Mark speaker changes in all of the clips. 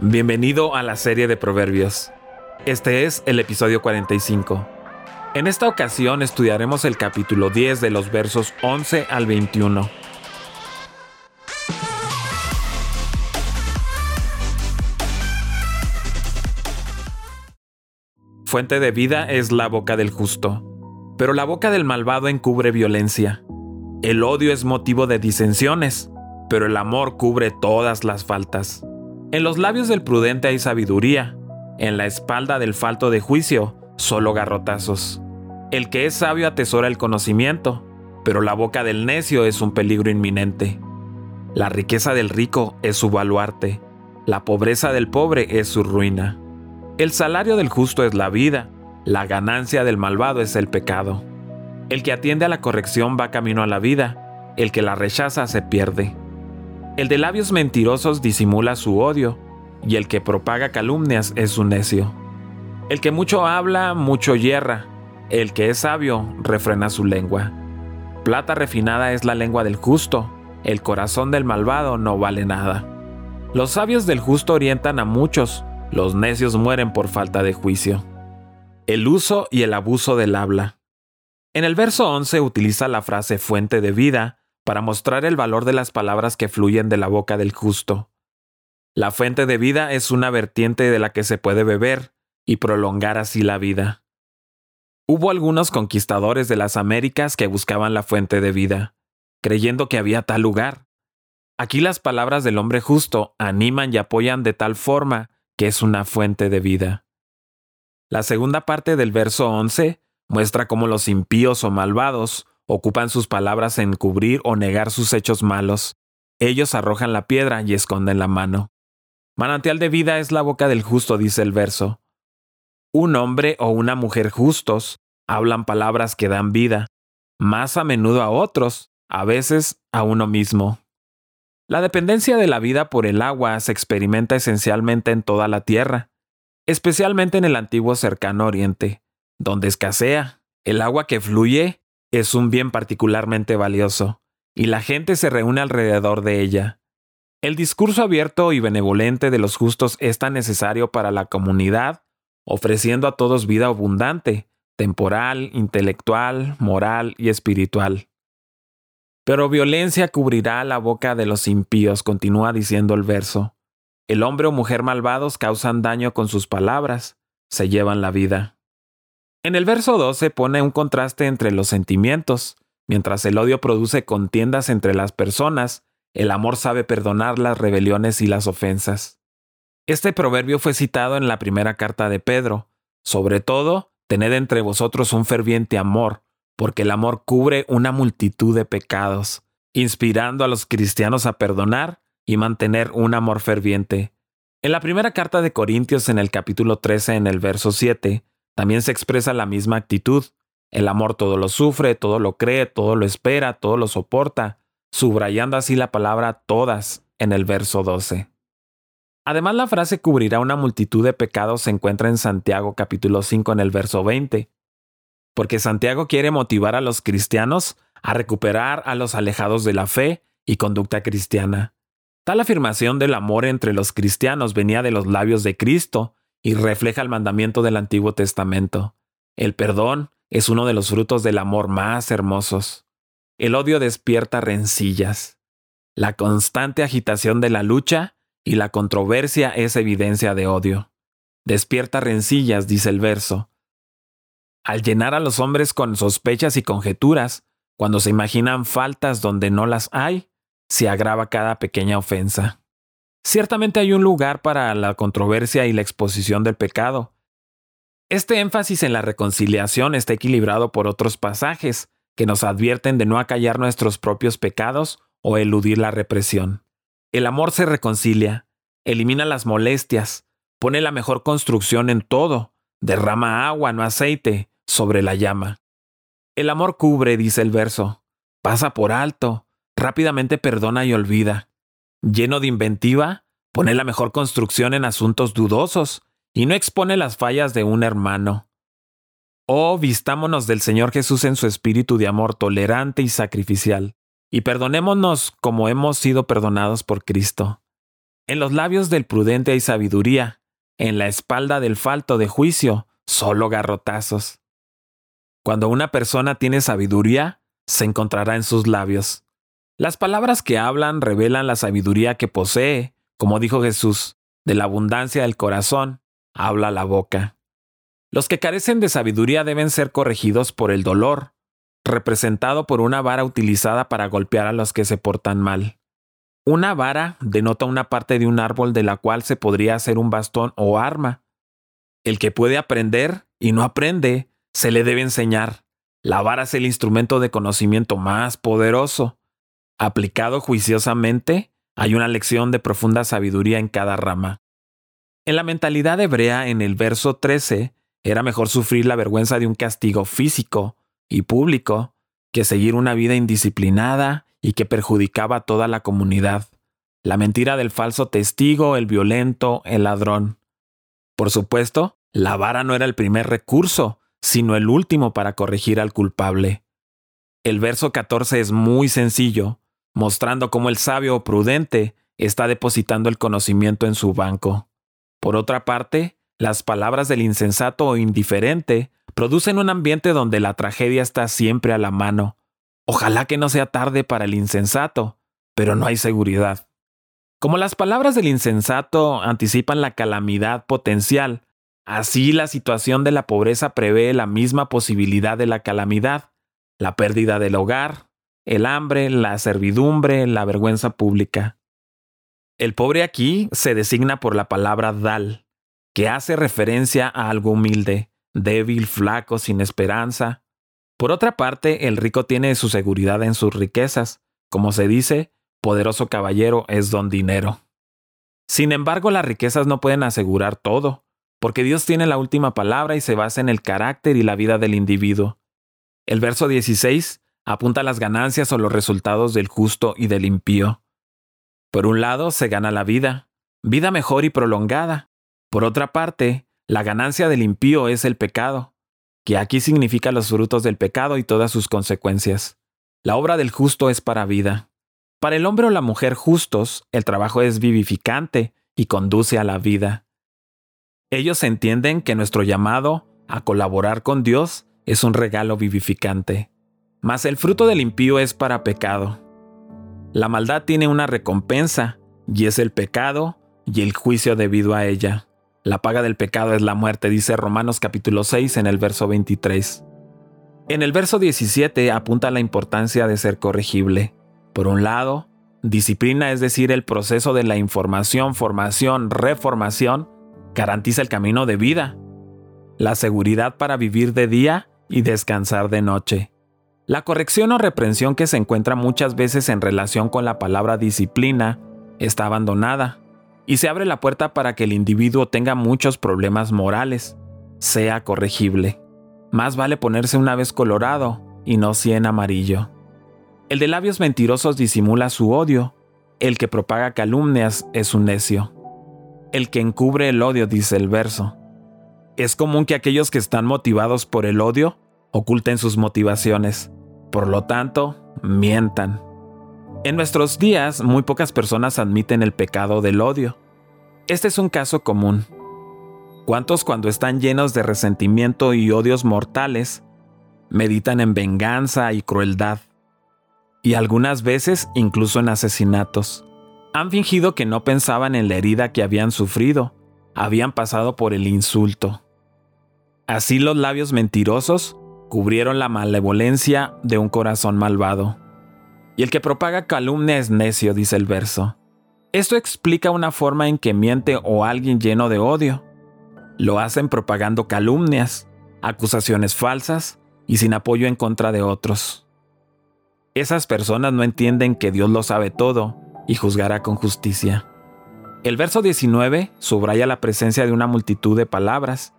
Speaker 1: Bienvenido a la serie de Proverbios. Este es el episodio 45. En esta ocasión estudiaremos el capítulo 10 de los versos 11 al 21. Fuente de vida es la boca del justo, pero la boca del malvado encubre violencia. El odio es motivo de disensiones, pero el amor cubre todas las faltas. En los labios del prudente hay sabiduría, en la espalda del falto de juicio, solo garrotazos. El que es sabio atesora el conocimiento, pero la boca del necio es un peligro inminente. La riqueza del rico es su baluarte, la pobreza del pobre es su ruina. El salario del justo es la vida, la ganancia del malvado es el pecado. El que atiende a la corrección va camino a la vida, el que la rechaza se pierde. El de labios mentirosos disimula su odio, y el que propaga calumnias es un necio. El que mucho habla, mucho hierra, el que es sabio refrena su lengua. Plata refinada es la lengua del justo, el corazón del malvado no vale nada. Los sabios del justo orientan a muchos, los necios mueren por falta de juicio. El uso y el abuso del habla. En el verso 11 utiliza la frase fuente de vida para mostrar el valor de las palabras que fluyen de la boca del justo. La fuente de vida es una vertiente de la que se puede beber y prolongar así la vida. Hubo algunos conquistadores de las Américas que buscaban la fuente de vida, creyendo que había tal lugar. Aquí las palabras del hombre justo animan y apoyan de tal forma que es una fuente de vida. La segunda parte del verso 11 muestra cómo los impíos o malvados ocupan sus palabras en cubrir o negar sus hechos malos. Ellos arrojan la piedra y esconden la mano. Manantial de vida es la boca del justo, dice el verso. Un hombre o una mujer justos hablan palabras que dan vida, más a menudo a otros, a veces a uno mismo. La dependencia de la vida por el agua se experimenta esencialmente en toda la tierra, especialmente en el antiguo cercano oriente, donde escasea. El agua que fluye es un bien particularmente valioso, y la gente se reúne alrededor de ella. El discurso abierto y benevolente de los justos es tan necesario para la comunidad, ofreciendo a todos vida abundante, temporal, intelectual, moral y espiritual. Pero violencia cubrirá la boca de los impíos, continúa diciendo el verso. El hombre o mujer malvados causan daño con sus palabras, se llevan la vida. En el verso 12 pone un contraste entre los sentimientos. Mientras el odio produce contiendas entre las personas, el amor sabe perdonar las rebeliones y las ofensas. Este proverbio fue citado en la primera carta de Pedro. Sobre todo, tened entre vosotros un ferviente amor, porque el amor cubre una multitud de pecados, inspirando a los cristianos a perdonar y mantener un amor ferviente. En la primera carta de Corintios en el capítulo 13 en el verso 7, también se expresa la misma actitud. El amor todo lo sufre, todo lo cree, todo lo espera, todo lo soporta, subrayando así la palabra todas en el verso 12. Además, la frase cubrirá una multitud de pecados se encuentra en Santiago capítulo 5 en el verso 20, porque Santiago quiere motivar a los cristianos a recuperar a los alejados de la fe y conducta cristiana. Tal afirmación del amor entre los cristianos venía de los labios de Cristo y refleja el mandamiento del Antiguo Testamento. El perdón es uno de los frutos del amor más hermosos. El odio despierta rencillas. La constante agitación de la lucha y la controversia es evidencia de odio. Despierta rencillas, dice el verso. Al llenar a los hombres con sospechas y conjeturas, cuando se imaginan faltas donde no las hay, se agrava cada pequeña ofensa. Ciertamente hay un lugar para la controversia y la exposición del pecado. Este énfasis en la reconciliación está equilibrado por otros pasajes que nos advierten de no acallar nuestros propios pecados o eludir la represión. El amor se reconcilia, elimina las molestias, pone la mejor construcción en todo, derrama agua, no aceite, sobre la llama. El amor cubre, dice el verso, pasa por alto, rápidamente perdona y olvida lleno de inventiva, pone la mejor construcción en asuntos dudosos y no expone las fallas de un hermano. Oh, vistámonos del Señor Jesús en su espíritu de amor tolerante y sacrificial, y perdonémonos como hemos sido perdonados por Cristo. En los labios del prudente hay sabiduría, en la espalda del falto de juicio, solo garrotazos. Cuando una persona tiene sabiduría, se encontrará en sus labios. Las palabras que hablan revelan la sabiduría que posee, como dijo Jesús, de la abundancia del corazón, habla la boca. Los que carecen de sabiduría deben ser corregidos por el dolor, representado por una vara utilizada para golpear a los que se portan mal. Una vara denota una parte de un árbol de la cual se podría hacer un bastón o arma. El que puede aprender y no aprende, se le debe enseñar. La vara es el instrumento de conocimiento más poderoso. Aplicado juiciosamente, hay una lección de profunda sabiduría en cada rama. En la mentalidad hebrea, en el verso 13, era mejor sufrir la vergüenza de un castigo físico y público que seguir una vida indisciplinada y que perjudicaba a toda la comunidad. La mentira del falso testigo, el violento, el ladrón. Por supuesto, la vara no era el primer recurso, sino el último para corregir al culpable. El verso 14 es muy sencillo, mostrando cómo el sabio o prudente está depositando el conocimiento en su banco. Por otra parte, las palabras del insensato o indiferente producen un ambiente donde la tragedia está siempre a la mano. Ojalá que no sea tarde para el insensato, pero no hay seguridad. Como las palabras del insensato anticipan la calamidad potencial, así la situación de la pobreza prevé la misma posibilidad de la calamidad, la pérdida del hogar, el hambre, la servidumbre, la vergüenza pública. El pobre aquí se designa por la palabra dal, que hace referencia a algo humilde, débil, flaco, sin esperanza. Por otra parte, el rico tiene su seguridad en sus riquezas. Como se dice, poderoso caballero es don dinero. Sin embargo, las riquezas no pueden asegurar todo, porque Dios tiene la última palabra y se basa en el carácter y la vida del individuo. El verso 16 apunta las ganancias o los resultados del justo y del impío. Por un lado, se gana la vida, vida mejor y prolongada. Por otra parte, la ganancia del impío es el pecado, que aquí significa los frutos del pecado y todas sus consecuencias. La obra del justo es para vida. Para el hombre o la mujer justos, el trabajo es vivificante y conduce a la vida. Ellos entienden que nuestro llamado a colaborar con Dios es un regalo vivificante mas el fruto del impío es para pecado. La maldad tiene una recompensa, y es el pecado y el juicio debido a ella. La paga del pecado es la muerte, dice Romanos capítulo 6 en el verso 23. En el verso 17 apunta la importancia de ser corregible. Por un lado, disciplina, es decir, el proceso de la información, formación, reformación, garantiza el camino de vida, la seguridad para vivir de día y descansar de noche. La corrección o reprensión que se encuentra muchas veces en relación con la palabra disciplina está abandonada y se abre la puerta para que el individuo tenga muchos problemas morales, sea corregible. Más vale ponerse una vez colorado y no cien amarillo. El de labios mentirosos disimula su odio, el que propaga calumnias es un necio. El que encubre el odio, dice el verso. Es común que aquellos que están motivados por el odio oculten sus motivaciones por lo tanto, mientan. En nuestros días, muy pocas personas admiten el pecado del odio. Este es un caso común. ¿Cuántos cuando están llenos de resentimiento y odios mortales, meditan en venganza y crueldad? Y algunas veces incluso en asesinatos. Han fingido que no pensaban en la herida que habían sufrido, habían pasado por el insulto. Así los labios mentirosos cubrieron la malevolencia de un corazón malvado. Y el que propaga calumnia es necio, dice el verso. Esto explica una forma en que miente o alguien lleno de odio. Lo hacen propagando calumnias, acusaciones falsas y sin apoyo en contra de otros. Esas personas no entienden que Dios lo sabe todo y juzgará con justicia. El verso 19 subraya la presencia de una multitud de palabras.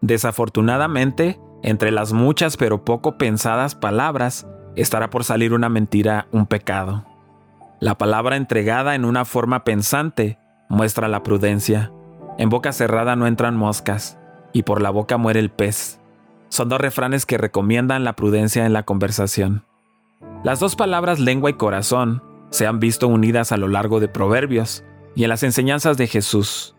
Speaker 1: Desafortunadamente, entre las muchas pero poco pensadas palabras estará por salir una mentira, un pecado. La palabra entregada en una forma pensante muestra la prudencia. En boca cerrada no entran moscas, y por la boca muere el pez. Son dos refranes que recomiendan la prudencia en la conversación. Las dos palabras lengua y corazón se han visto unidas a lo largo de Proverbios, y en las enseñanzas de Jesús.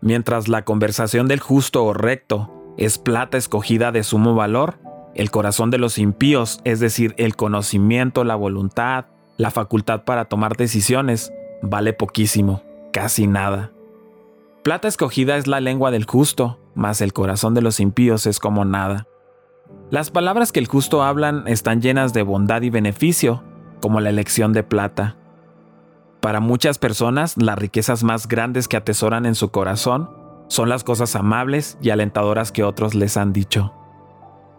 Speaker 1: Mientras la conversación del justo o recto es plata escogida de sumo valor, el corazón de los impíos, es decir, el conocimiento, la voluntad, la facultad para tomar decisiones, vale poquísimo, casi nada. Plata escogida es la lengua del justo, mas el corazón de los impíos es como nada. Las palabras que el justo hablan están llenas de bondad y beneficio, como la elección de plata. Para muchas personas, las riquezas más grandes que atesoran en su corazón son las cosas amables y alentadoras que otros les han dicho.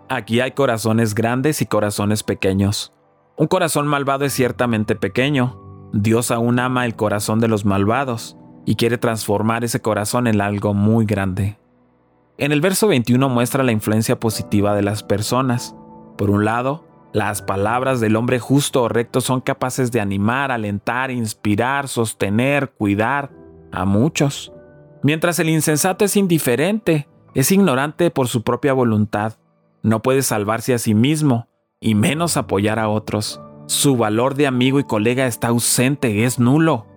Speaker 1: Aquí hay corazones grandes y corazones pequeños. Un corazón malvado es ciertamente pequeño. Dios aún ama el corazón de los malvados y quiere transformar ese corazón en algo muy grande. En el verso 21 muestra la influencia positiva de las personas. Por un lado, las palabras del hombre justo o recto son capaces de animar, alentar, inspirar, sostener, cuidar a muchos. Mientras el insensato es indiferente, es ignorante por su propia voluntad, no puede salvarse a sí mismo, y menos apoyar a otros. Su valor de amigo y colega está ausente, es nulo.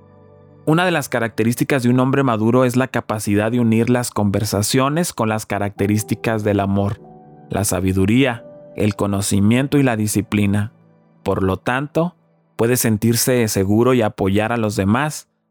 Speaker 1: Una de las características de un hombre maduro es la capacidad de unir las conversaciones con las características del amor, la sabiduría, el conocimiento y la disciplina. Por lo tanto, puede sentirse seguro y apoyar a los demás